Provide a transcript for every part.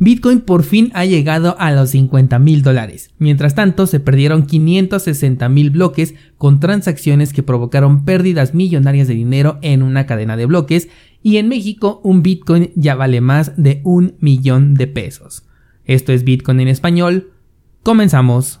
Bitcoin por fin ha llegado a los 50 mil dólares. Mientras tanto, se perdieron 560 mil bloques con transacciones que provocaron pérdidas millonarias de dinero en una cadena de bloques y en México un Bitcoin ya vale más de un millón de pesos. Esto es Bitcoin en español. Comenzamos.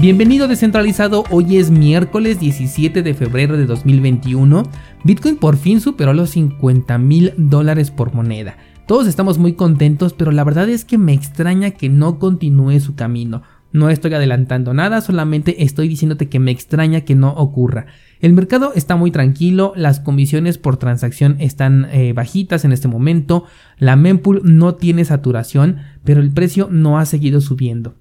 Bienvenido descentralizado, hoy es miércoles 17 de febrero de 2021. Bitcoin por fin superó los 50 mil dólares por moneda. Todos estamos muy contentos, pero la verdad es que me extraña que no continúe su camino. No estoy adelantando nada, solamente estoy diciéndote que me extraña que no ocurra. El mercado está muy tranquilo, las comisiones por transacción están eh, bajitas en este momento, la mempool no tiene saturación, pero el precio no ha seguido subiendo.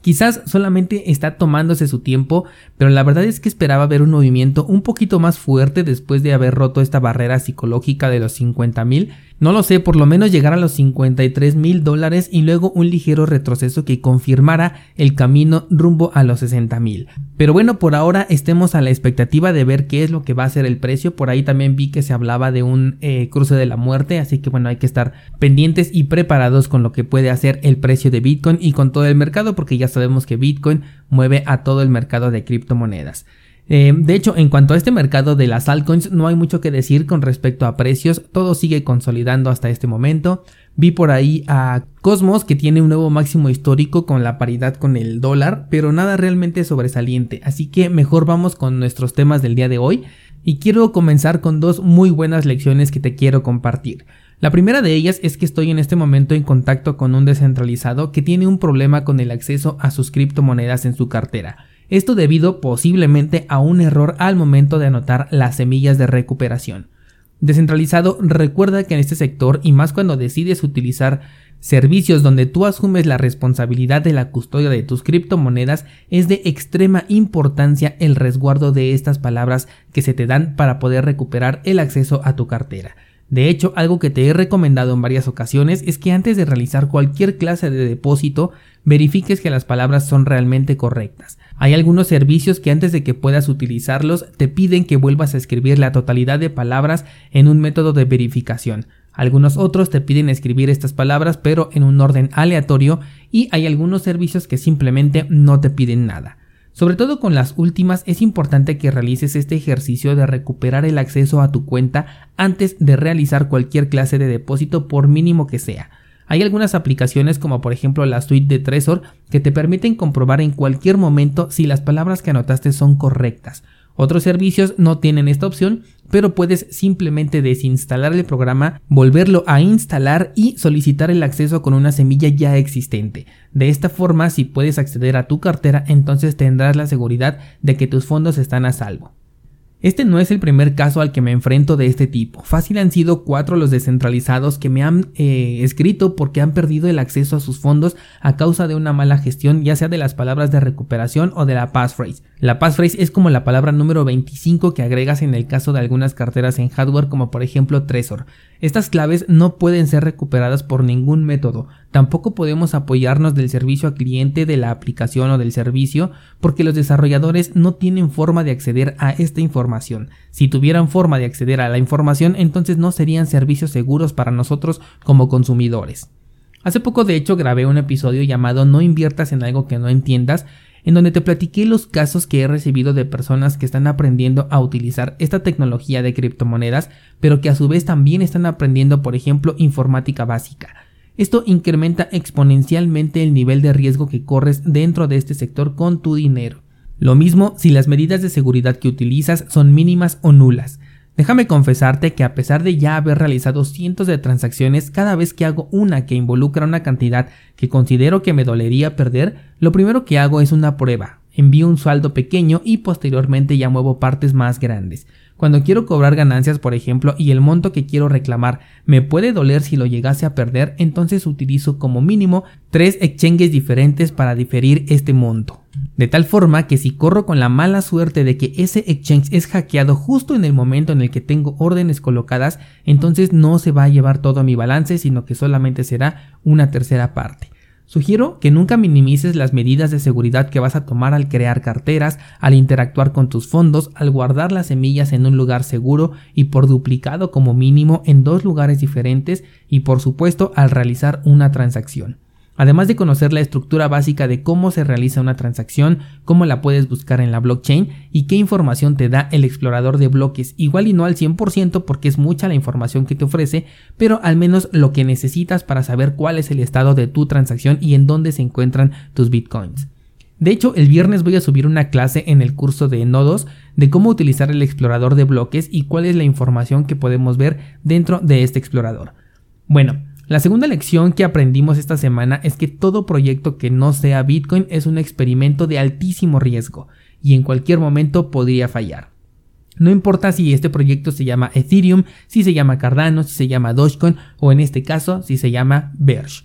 Quizás solamente está tomándose su tiempo, pero la verdad es que esperaba ver un movimiento un poquito más fuerte después de haber roto esta barrera psicológica de los 50 mil no lo sé, por lo menos llegar a los 53 mil dólares y luego un ligero retroceso que confirmara el camino rumbo a los 60 mil. Pero bueno, por ahora estemos a la expectativa de ver qué es lo que va a ser el precio. Por ahí también vi que se hablaba de un eh, cruce de la muerte, así que bueno, hay que estar pendientes y preparados con lo que puede hacer el precio de Bitcoin y con todo el mercado, porque ya sabemos que Bitcoin mueve a todo el mercado de criptomonedas. Eh, de hecho, en cuanto a este mercado de las altcoins, no hay mucho que decir con respecto a precios, todo sigue consolidando hasta este momento. Vi por ahí a Cosmos que tiene un nuevo máximo histórico con la paridad con el dólar, pero nada realmente sobresaliente, así que mejor vamos con nuestros temas del día de hoy y quiero comenzar con dos muy buenas lecciones que te quiero compartir. La primera de ellas es que estoy en este momento en contacto con un descentralizado que tiene un problema con el acceso a sus criptomonedas en su cartera. Esto debido posiblemente a un error al momento de anotar las semillas de recuperación. Descentralizado recuerda que en este sector y más cuando decides utilizar servicios donde tú asumes la responsabilidad de la custodia de tus criptomonedas es de extrema importancia el resguardo de estas palabras que se te dan para poder recuperar el acceso a tu cartera. De hecho, algo que te he recomendado en varias ocasiones es que antes de realizar cualquier clase de depósito, verifiques que las palabras son realmente correctas. Hay algunos servicios que antes de que puedas utilizarlos te piden que vuelvas a escribir la totalidad de palabras en un método de verificación. Algunos otros te piden escribir estas palabras pero en un orden aleatorio y hay algunos servicios que simplemente no te piden nada. Sobre todo con las últimas es importante que realices este ejercicio de recuperar el acceso a tu cuenta antes de realizar cualquier clase de depósito por mínimo que sea. Hay algunas aplicaciones como por ejemplo la suite de Trezor que te permiten comprobar en cualquier momento si las palabras que anotaste son correctas. Otros servicios no tienen esta opción, pero puedes simplemente desinstalar el programa, volverlo a instalar y solicitar el acceso con una semilla ya existente. De esta forma, si puedes acceder a tu cartera, entonces tendrás la seguridad de que tus fondos están a salvo. Este no es el primer caso al que me enfrento de este tipo. Fácil han sido cuatro los descentralizados que me han eh, escrito porque han perdido el acceso a sus fondos a causa de una mala gestión, ya sea de las palabras de recuperación o de la passphrase. La passphrase es como la palabra número 25 que agregas en el caso de algunas carteras en hardware como por ejemplo Trezor. Estas claves no pueden ser recuperadas por ningún método. Tampoco podemos apoyarnos del servicio al cliente de la aplicación o del servicio porque los desarrolladores no tienen forma de acceder a esta información. Si tuvieran forma de acceder a la información, entonces no serían servicios seguros para nosotros como consumidores. Hace poco de hecho grabé un episodio llamado No inviertas en algo que no entiendas en donde te platiqué los casos que he recibido de personas que están aprendiendo a utilizar esta tecnología de criptomonedas, pero que a su vez también están aprendiendo, por ejemplo, informática básica. Esto incrementa exponencialmente el nivel de riesgo que corres dentro de este sector con tu dinero. Lo mismo si las medidas de seguridad que utilizas son mínimas o nulas. Déjame confesarte que a pesar de ya haber realizado cientos de transacciones, cada vez que hago una que involucra una cantidad que considero que me dolería perder, lo primero que hago es una prueba. Envío un saldo pequeño y posteriormente ya muevo partes más grandes. Cuando quiero cobrar ganancias, por ejemplo, y el monto que quiero reclamar me puede doler si lo llegase a perder, entonces utilizo como mínimo tres exchanges diferentes para diferir este monto. De tal forma que si corro con la mala suerte de que ese exchange es hackeado justo en el momento en el que tengo órdenes colocadas, entonces no se va a llevar todo mi balance, sino que solamente será una tercera parte. Sugiero que nunca minimices las medidas de seguridad que vas a tomar al crear carteras, al interactuar con tus fondos, al guardar las semillas en un lugar seguro y por duplicado como mínimo en dos lugares diferentes y por supuesto al realizar una transacción. Además de conocer la estructura básica de cómo se realiza una transacción, cómo la puedes buscar en la blockchain y qué información te da el explorador de bloques, igual y no al 100% porque es mucha la información que te ofrece, pero al menos lo que necesitas para saber cuál es el estado de tu transacción y en dónde se encuentran tus bitcoins. De hecho, el viernes voy a subir una clase en el curso de nodos de cómo utilizar el explorador de bloques y cuál es la información que podemos ver dentro de este explorador. Bueno, la segunda lección que aprendimos esta semana es que todo proyecto que no sea Bitcoin es un experimento de altísimo riesgo y en cualquier momento podría fallar. No importa si este proyecto se llama Ethereum, si se llama Cardano, si se llama Dogecoin o en este caso si se llama Verge.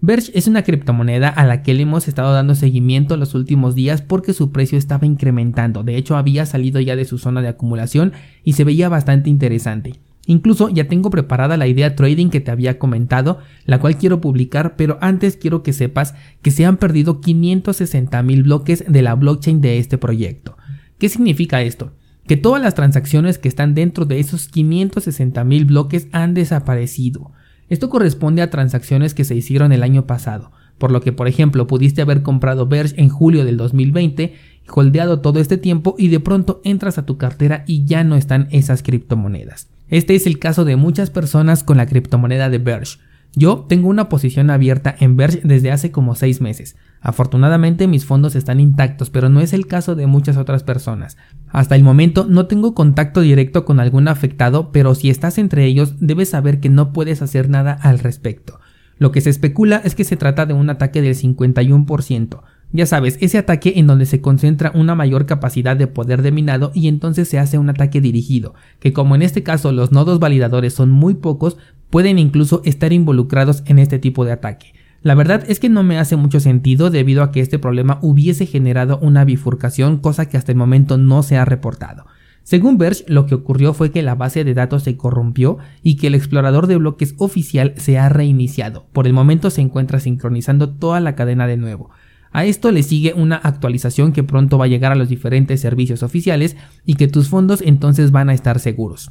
Verge es una criptomoneda a la que le hemos estado dando seguimiento los últimos días porque su precio estaba incrementando. De hecho, había salido ya de su zona de acumulación y se veía bastante interesante. Incluso ya tengo preparada la idea trading que te había comentado, la cual quiero publicar, pero antes quiero que sepas que se han perdido 560 mil bloques de la blockchain de este proyecto. ¿Qué significa esto? Que todas las transacciones que están dentro de esos 560 mil bloques han desaparecido. Esto corresponde a transacciones que se hicieron el año pasado, por lo que por ejemplo pudiste haber comprado Verge en julio del 2020, holdeado todo este tiempo y de pronto entras a tu cartera y ya no están esas criptomonedas. Este es el caso de muchas personas con la criptomoneda de Verge. Yo tengo una posición abierta en Verge desde hace como 6 meses. Afortunadamente mis fondos están intactos, pero no es el caso de muchas otras personas. Hasta el momento no tengo contacto directo con algún afectado, pero si estás entre ellos debes saber que no puedes hacer nada al respecto. Lo que se especula es que se trata de un ataque del 51%. Ya sabes, ese ataque en donde se concentra una mayor capacidad de poder de minado y entonces se hace un ataque dirigido, que como en este caso los nodos validadores son muy pocos, pueden incluso estar involucrados en este tipo de ataque. La verdad es que no me hace mucho sentido debido a que este problema hubiese generado una bifurcación, cosa que hasta el momento no se ha reportado. Según Verge, lo que ocurrió fue que la base de datos se corrompió y que el explorador de bloques oficial se ha reiniciado. Por el momento se encuentra sincronizando toda la cadena de nuevo. A esto le sigue una actualización que pronto va a llegar a los diferentes servicios oficiales y que tus fondos entonces van a estar seguros.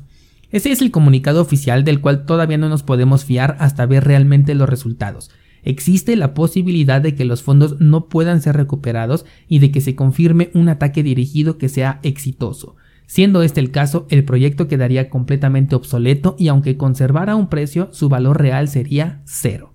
Ese es el comunicado oficial del cual todavía no nos podemos fiar hasta ver realmente los resultados. Existe la posibilidad de que los fondos no puedan ser recuperados y de que se confirme un ataque dirigido que sea exitoso. Siendo este el caso, el proyecto quedaría completamente obsoleto y aunque conservara un precio, su valor real sería cero.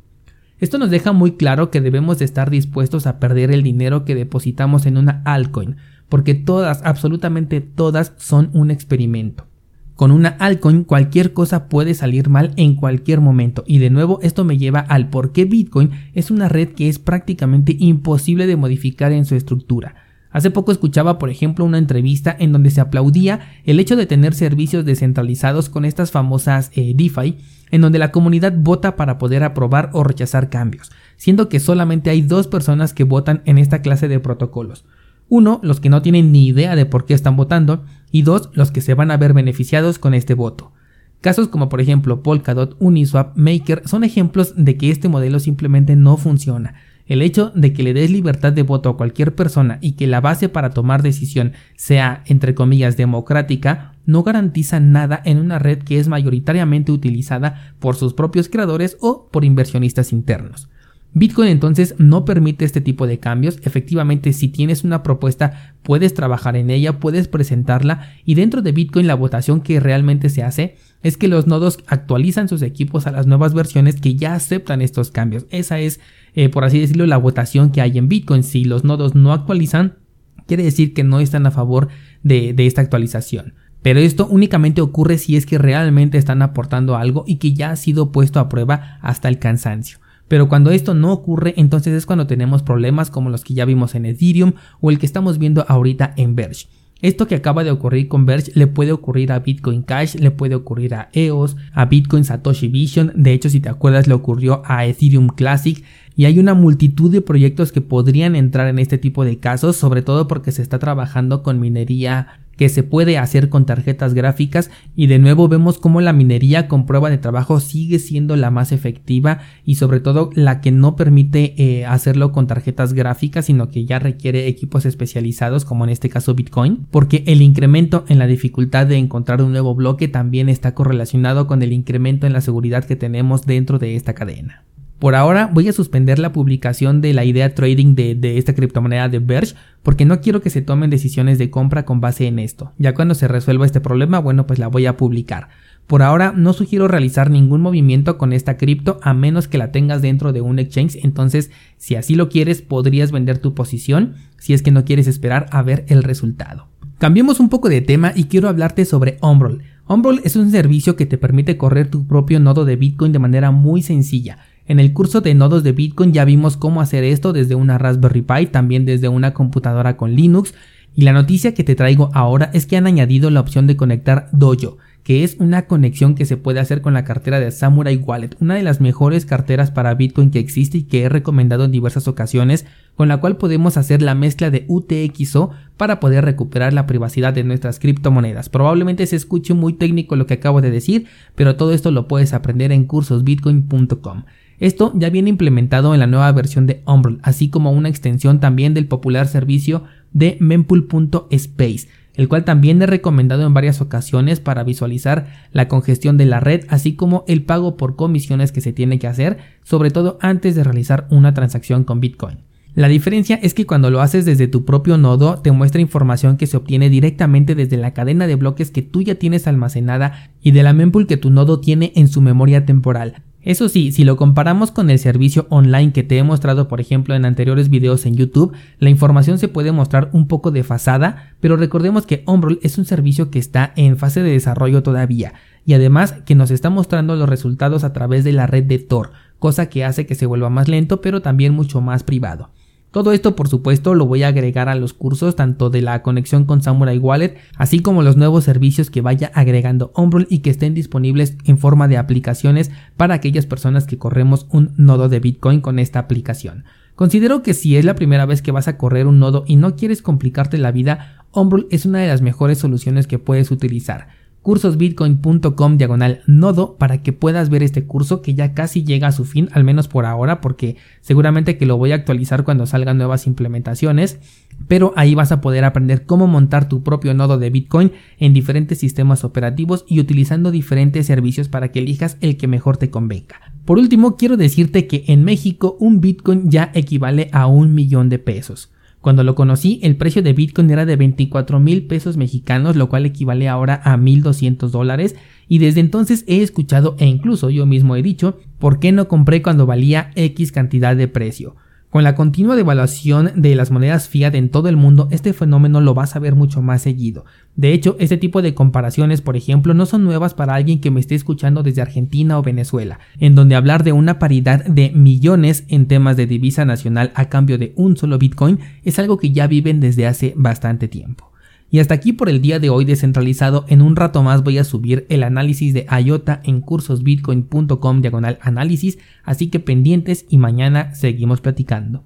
Esto nos deja muy claro que debemos de estar dispuestos a perder el dinero que depositamos en una altcoin, porque todas, absolutamente todas, son un experimento. Con una altcoin cualquier cosa puede salir mal en cualquier momento y de nuevo esto me lleva al por qué Bitcoin es una red que es prácticamente imposible de modificar en su estructura. Hace poco escuchaba, por ejemplo, una entrevista en donde se aplaudía el hecho de tener servicios descentralizados con estas famosas eh, DeFi, en donde la comunidad vota para poder aprobar o rechazar cambios, siendo que solamente hay dos personas que votan en esta clase de protocolos. Uno, los que no tienen ni idea de por qué están votando, y dos, los que se van a ver beneficiados con este voto. Casos como por ejemplo Polkadot, Uniswap, Maker son ejemplos de que este modelo simplemente no funciona, el hecho de que le des libertad de voto a cualquier persona y que la base para tomar decisión sea, entre comillas, democrática, no garantiza nada en una red que es mayoritariamente utilizada por sus propios creadores o por inversionistas internos. Bitcoin entonces no permite este tipo de cambios. Efectivamente, si tienes una propuesta, puedes trabajar en ella, puedes presentarla y dentro de Bitcoin la votación que realmente se hace es que los nodos actualizan sus equipos a las nuevas versiones que ya aceptan estos cambios. Esa es, eh, por así decirlo, la votación que hay en Bitcoin. Si los nodos no actualizan, quiere decir que no están a favor de, de esta actualización. Pero esto únicamente ocurre si es que realmente están aportando algo y que ya ha sido puesto a prueba hasta el cansancio. Pero cuando esto no ocurre, entonces es cuando tenemos problemas como los que ya vimos en Ethereum o el que estamos viendo ahorita en Verge. Esto que acaba de ocurrir con Verge le puede ocurrir a Bitcoin Cash, le puede ocurrir a EOS, a Bitcoin Satoshi Vision, de hecho si te acuerdas le ocurrió a Ethereum Classic. Y hay una multitud de proyectos que podrían entrar en este tipo de casos, sobre todo porque se está trabajando con minería que se puede hacer con tarjetas gráficas y de nuevo vemos cómo la minería con prueba de trabajo sigue siendo la más efectiva y sobre todo la que no permite eh, hacerlo con tarjetas gráficas sino que ya requiere equipos especializados como en este caso Bitcoin porque el incremento en la dificultad de encontrar un nuevo bloque también está correlacionado con el incremento en la seguridad que tenemos dentro de esta cadena. Por ahora voy a suspender la publicación de la idea trading de, esta criptomoneda de Verge porque no quiero que se tomen decisiones de compra con base en esto. Ya cuando se resuelva este problema, bueno, pues la voy a publicar. Por ahora no sugiero realizar ningún movimiento con esta cripto a menos que la tengas dentro de un exchange, entonces si así lo quieres podrías vender tu posición si es que no quieres esperar a ver el resultado. Cambiemos un poco de tema y quiero hablarte sobre Umbrel. Umbrel es un servicio que te permite correr tu propio nodo de Bitcoin de manera muy sencilla. En el curso de nodos de Bitcoin ya vimos cómo hacer esto desde una Raspberry Pi, también desde una computadora con Linux. Y la noticia que te traigo ahora es que han añadido la opción de conectar Dojo, que es una conexión que se puede hacer con la cartera de Samurai Wallet, una de las mejores carteras para Bitcoin que existe y que he recomendado en diversas ocasiones, con la cual podemos hacer la mezcla de UTXO para poder recuperar la privacidad de nuestras criptomonedas. Probablemente se escuche muy técnico lo que acabo de decir, pero todo esto lo puedes aprender en cursosbitcoin.com. Esto ya viene implementado en la nueva versión de Umbrel, así como una extensión también del popular servicio de mempool.space, el cual también he recomendado en varias ocasiones para visualizar la congestión de la red, así como el pago por comisiones que se tiene que hacer, sobre todo antes de realizar una transacción con Bitcoin. La diferencia es que cuando lo haces desde tu propio nodo te muestra información que se obtiene directamente desde la cadena de bloques que tú ya tienes almacenada y de la mempool que tu nodo tiene en su memoria temporal. Eso sí, si lo comparamos con el servicio online que te he mostrado por ejemplo en anteriores videos en YouTube, la información se puede mostrar un poco desfasada, pero recordemos que Umbrel es un servicio que está en fase de desarrollo todavía y además que nos está mostrando los resultados a través de la red de Tor, cosa que hace que se vuelva más lento pero también mucho más privado. Todo esto por supuesto lo voy a agregar a los cursos tanto de la conexión con Samurai Wallet así como los nuevos servicios que vaya agregando Umbrel y que estén disponibles en forma de aplicaciones para aquellas personas que corremos un nodo de Bitcoin con esta aplicación. Considero que si es la primera vez que vas a correr un nodo y no quieres complicarte la vida, Umbrel es una de las mejores soluciones que puedes utilizar cursosbitcoin.com diagonal nodo para que puedas ver este curso que ya casi llega a su fin, al menos por ahora, porque seguramente que lo voy a actualizar cuando salgan nuevas implementaciones, pero ahí vas a poder aprender cómo montar tu propio nodo de Bitcoin en diferentes sistemas operativos y utilizando diferentes servicios para que elijas el que mejor te convenga. Por último, quiero decirte que en México un Bitcoin ya equivale a un millón de pesos. Cuando lo conocí, el precio de Bitcoin era de 24 mil pesos mexicanos, lo cual equivale ahora a 1.200 dólares. Y desde entonces he escuchado e incluso yo mismo he dicho, ¿por qué no compré cuando valía X cantidad de precio? Con la continua devaluación de las monedas fiat en todo el mundo, este fenómeno lo vas a ver mucho más seguido. De hecho, este tipo de comparaciones, por ejemplo, no son nuevas para alguien que me esté escuchando desde Argentina o Venezuela, en donde hablar de una paridad de millones en temas de divisa nacional a cambio de un solo Bitcoin es algo que ya viven desde hace bastante tiempo. Y hasta aquí por el día de hoy descentralizado, en un rato más voy a subir el análisis de IOTA en cursosbitcoin.com diagonal análisis, así que pendientes y mañana seguimos platicando.